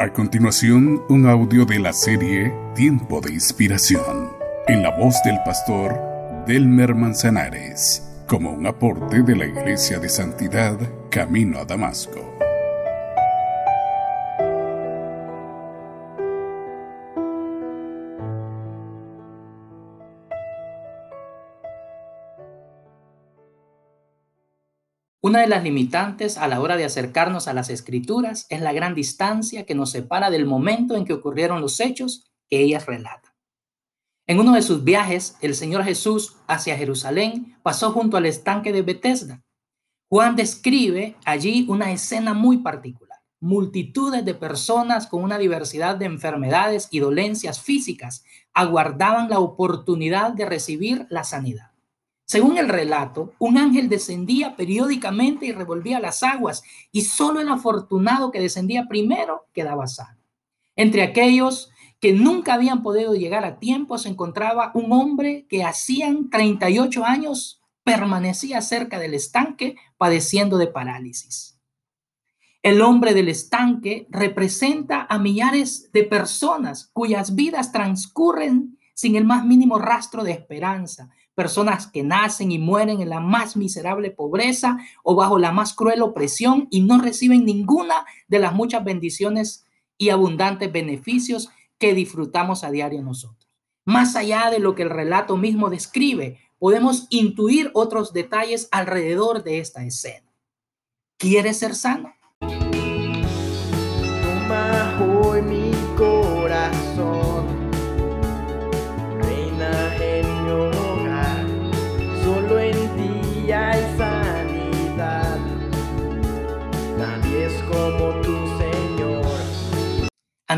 A continuación, un audio de la serie Tiempo de Inspiración, en la voz del pastor Delmer Manzanares, como un aporte de la Iglesia de Santidad Camino a Damasco. Una de las limitantes a la hora de acercarnos a las escrituras es la gran distancia que nos separa del momento en que ocurrieron los hechos que ellas relatan. En uno de sus viajes, el Señor Jesús hacia Jerusalén pasó junto al estanque de Bethesda. Juan describe allí una escena muy particular. Multitudes de personas con una diversidad de enfermedades y dolencias físicas aguardaban la oportunidad de recibir la sanidad. Según el relato, un ángel descendía periódicamente y revolvía las aguas, y solo el afortunado que descendía primero quedaba sano. Entre aquellos que nunca habían podido llegar a tiempo se encontraba un hombre que hacían 38 años permanecía cerca del estanque padeciendo de parálisis. El hombre del estanque representa a millares de personas cuyas vidas transcurren sin el más mínimo rastro de esperanza, personas que nacen y mueren en la más miserable pobreza o bajo la más cruel opresión y no reciben ninguna de las muchas bendiciones y abundantes beneficios que disfrutamos a diario nosotros. Más allá de lo que el relato mismo describe, podemos intuir otros detalles alrededor de esta escena. ¿Quieres ser sano?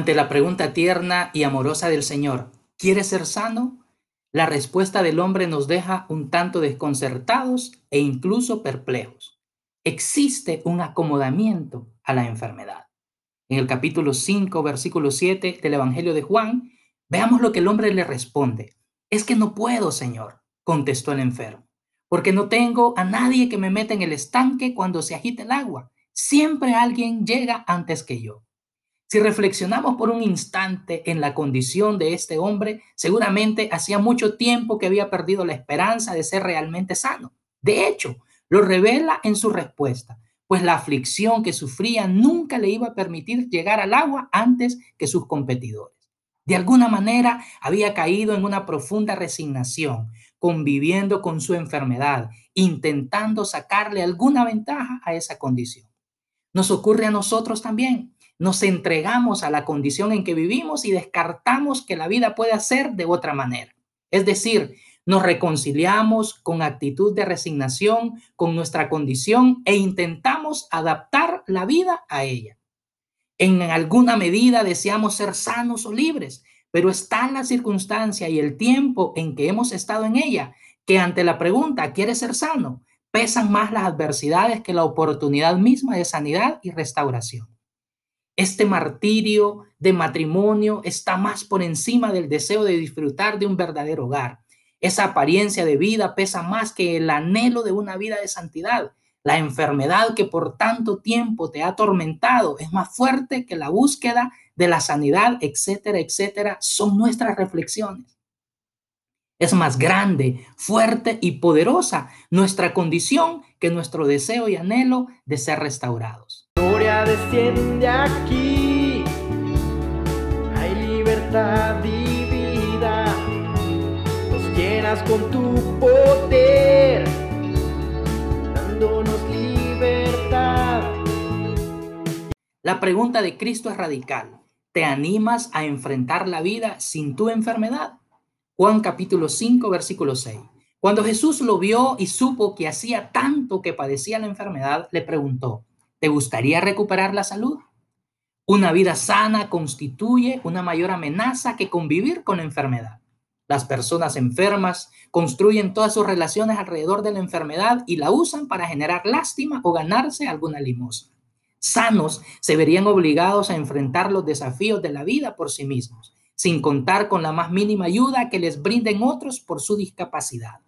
Ante la pregunta tierna y amorosa del Señor, ¿quieres ser sano? La respuesta del hombre nos deja un tanto desconcertados e incluso perplejos. Existe un acomodamiento a la enfermedad. En el capítulo 5, versículo 7 del Evangelio de Juan, veamos lo que el hombre le responde. Es que no puedo, Señor, contestó el enfermo, porque no tengo a nadie que me meta en el estanque cuando se agita el agua. Siempre alguien llega antes que yo. Si reflexionamos por un instante en la condición de este hombre, seguramente hacía mucho tiempo que había perdido la esperanza de ser realmente sano. De hecho, lo revela en su respuesta, pues la aflicción que sufría nunca le iba a permitir llegar al agua antes que sus competidores. De alguna manera había caído en una profunda resignación, conviviendo con su enfermedad, intentando sacarle alguna ventaja a esa condición. Nos ocurre a nosotros también nos entregamos a la condición en que vivimos y descartamos que la vida pueda ser de otra manera. Es decir, nos reconciliamos con actitud de resignación con nuestra condición e intentamos adaptar la vida a ella. En alguna medida deseamos ser sanos o libres, pero está la circunstancia y el tiempo en que hemos estado en ella que ante la pregunta, ¿quieres ser sano? pesan más las adversidades que la oportunidad misma de sanidad y restauración. Este martirio de matrimonio está más por encima del deseo de disfrutar de un verdadero hogar. Esa apariencia de vida pesa más que el anhelo de una vida de santidad. La enfermedad que por tanto tiempo te ha atormentado es más fuerte que la búsqueda de la sanidad, etcétera, etcétera. Son nuestras reflexiones. Es más grande, fuerte y poderosa nuestra condición que nuestro deseo y anhelo de ser restaurados desciende aquí. Hay libertad y vida. Nos llenas con tu poder, dándonos libertad. La pregunta de Cristo es radical. ¿Te animas a enfrentar la vida sin tu enfermedad? Juan capítulo 5, versículo 6. Cuando Jesús lo vio y supo que hacía tanto que padecía la enfermedad, le preguntó, ¿Te gustaría recuperar la salud? Una vida sana constituye una mayor amenaza que convivir con la enfermedad. Las personas enfermas construyen todas sus relaciones alrededor de la enfermedad y la usan para generar lástima o ganarse alguna limosna. Sanos se verían obligados a enfrentar los desafíos de la vida por sí mismos, sin contar con la más mínima ayuda que les brinden otros por su discapacidad.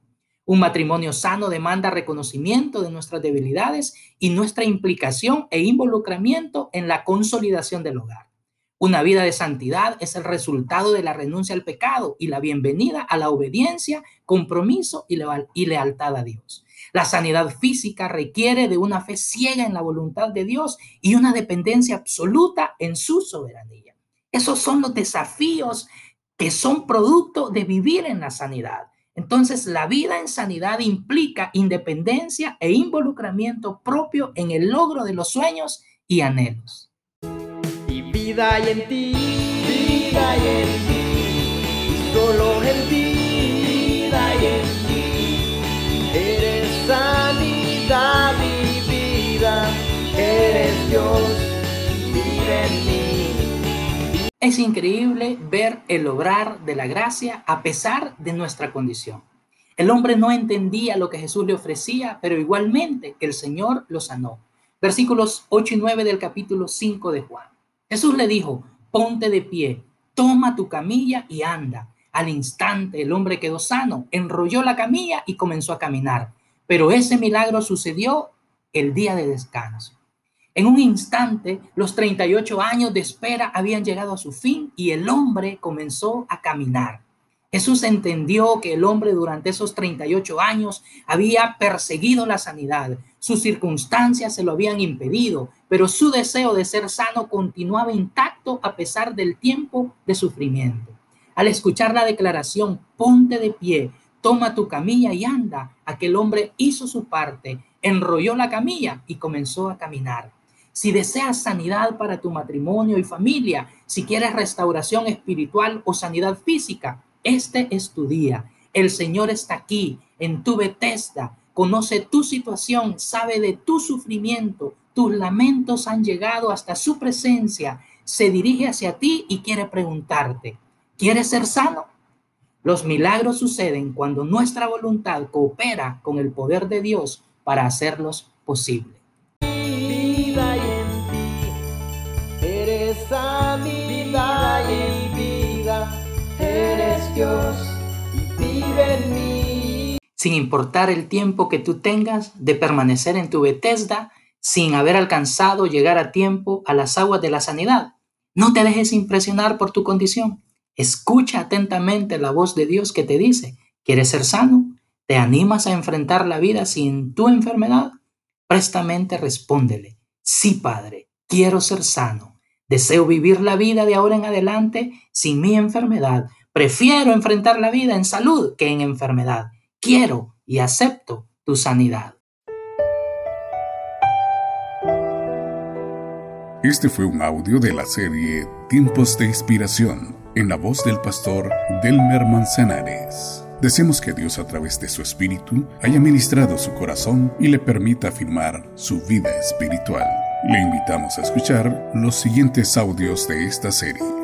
Un matrimonio sano demanda reconocimiento de nuestras debilidades y nuestra implicación e involucramiento en la consolidación del hogar. Una vida de santidad es el resultado de la renuncia al pecado y la bienvenida a la obediencia, compromiso y lealtad a Dios. La sanidad física requiere de una fe ciega en la voluntad de Dios y una dependencia absoluta en su soberanía. Esos son los desafíos que son producto de vivir en la sanidad. Entonces, la vida en sanidad implica independencia e involucramiento propio en el logro de los sueños y anhelos. Y vida y en ti, vida y en ti, solo en ti, vida y en ti, eres sanidad y vida, eres Dios, vive en. Es increíble ver el obrar de la gracia a pesar de nuestra condición. El hombre no entendía lo que Jesús le ofrecía, pero igualmente el Señor lo sanó. Versículos 8 y 9 del capítulo 5 de Juan. Jesús le dijo, ponte de pie, toma tu camilla y anda. Al instante el hombre quedó sano, enrolló la camilla y comenzó a caminar. Pero ese milagro sucedió el día de descanso. En un instante, los 38 años de espera habían llegado a su fin y el hombre comenzó a caminar. Jesús entendió que el hombre durante esos 38 años había perseguido la sanidad. Sus circunstancias se lo habían impedido, pero su deseo de ser sano continuaba intacto a pesar del tiempo de sufrimiento. Al escuchar la declaración, ponte de pie, toma tu camilla y anda, aquel hombre hizo su parte, enrolló la camilla y comenzó a caminar. Si deseas sanidad para tu matrimonio y familia, si quieres restauración espiritual o sanidad física, este es tu día. El Señor está aquí, en tu Bethesda, conoce tu situación, sabe de tu sufrimiento, tus lamentos han llegado hasta su presencia, se dirige hacia ti y quiere preguntarte, ¿quieres ser sano? Los milagros suceden cuando nuestra voluntad coopera con el poder de Dios para hacerlos posibles. Sin importar el tiempo que tú tengas de permanecer en tu Bethesda, sin haber alcanzado llegar a tiempo a las aguas de la sanidad, no te dejes impresionar por tu condición. Escucha atentamente la voz de Dios que te dice, ¿quieres ser sano? ¿Te animas a enfrentar la vida sin tu enfermedad? Prestamente respóndele, sí, Padre, quiero ser sano Deseo vivir la vida de ahora en adelante sin mi enfermedad. Prefiero enfrentar la vida en salud que en enfermedad. Quiero y acepto tu sanidad. Este fue un audio de la serie Tiempos de Inspiración en la voz del pastor Delmer Manzanares. Deseamos que Dios a través de su espíritu haya ministrado su corazón y le permita afirmar su vida espiritual. Le invitamos a escuchar los siguientes audios de esta serie.